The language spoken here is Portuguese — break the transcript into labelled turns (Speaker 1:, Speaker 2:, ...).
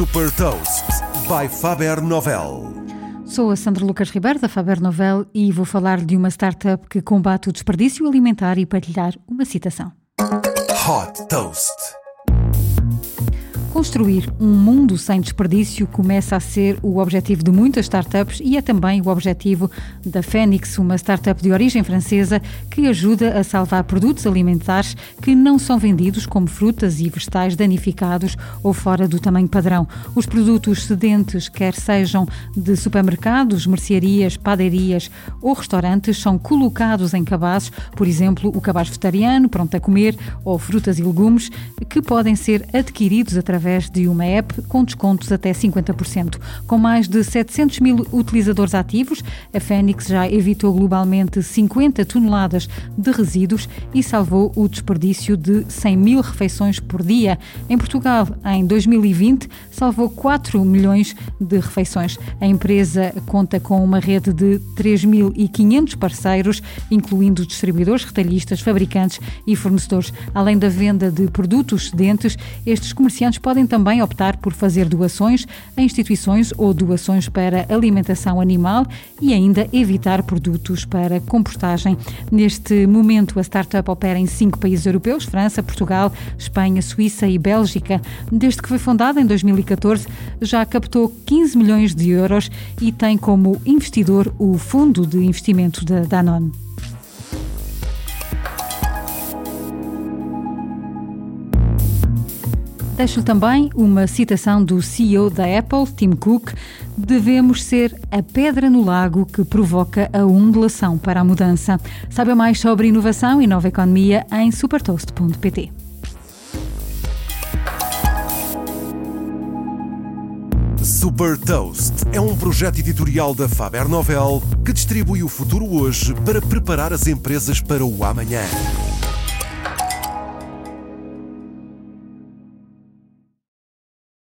Speaker 1: Super Toast by Faber Novel.
Speaker 2: Sou a Sandra Lucas Ribeiro da Faber Novel e vou falar de uma startup que combate o desperdício alimentar e partilhar uma citação.
Speaker 1: Hot Toast.
Speaker 2: Construir um mundo sem desperdício começa a ser o objetivo de muitas startups e é também o objetivo da Fênix, uma startup de origem francesa que ajuda a salvar produtos alimentares que não são vendidos como frutas e vegetais danificados ou fora do tamanho padrão. Os produtos sedentes, quer sejam de supermercados, mercearias, padarias ou restaurantes, são colocados em cabazes, por exemplo, o cabaz vegetariano, pronto a comer, ou frutas e legumes, que podem ser adquiridos através através de uma app com descontos até 50%. Com mais de 700 mil utilizadores ativos, a Fênix já evitou globalmente 50 toneladas de resíduos e salvou o desperdício de 100 mil refeições por dia. Em Portugal, em 2020, salvou 4 milhões de refeições. A empresa conta com uma rede de 3.500 parceiros, incluindo distribuidores, retalhistas, fabricantes e fornecedores. Além da venda de produtos sedentes, estes comerciantes podem podem também optar por fazer doações a instituições ou doações para alimentação animal e ainda evitar produtos para compostagem. Neste momento, a startup opera em cinco países europeus: França, Portugal, Espanha, Suíça e Bélgica. Desde que foi fundada em 2014, já captou 15 milhões de euros e tem como investidor o Fundo de Investimento da Danone. Deixo também uma citação do CEO da Apple, Tim Cook: Devemos ser a pedra no lago que provoca a ondulação para a mudança. Saiba mais sobre inovação e nova economia em supertoast.pt.
Speaker 1: Super Toast é um projeto editorial da Faber Novel que distribui o futuro hoje para preparar as empresas para o amanhã.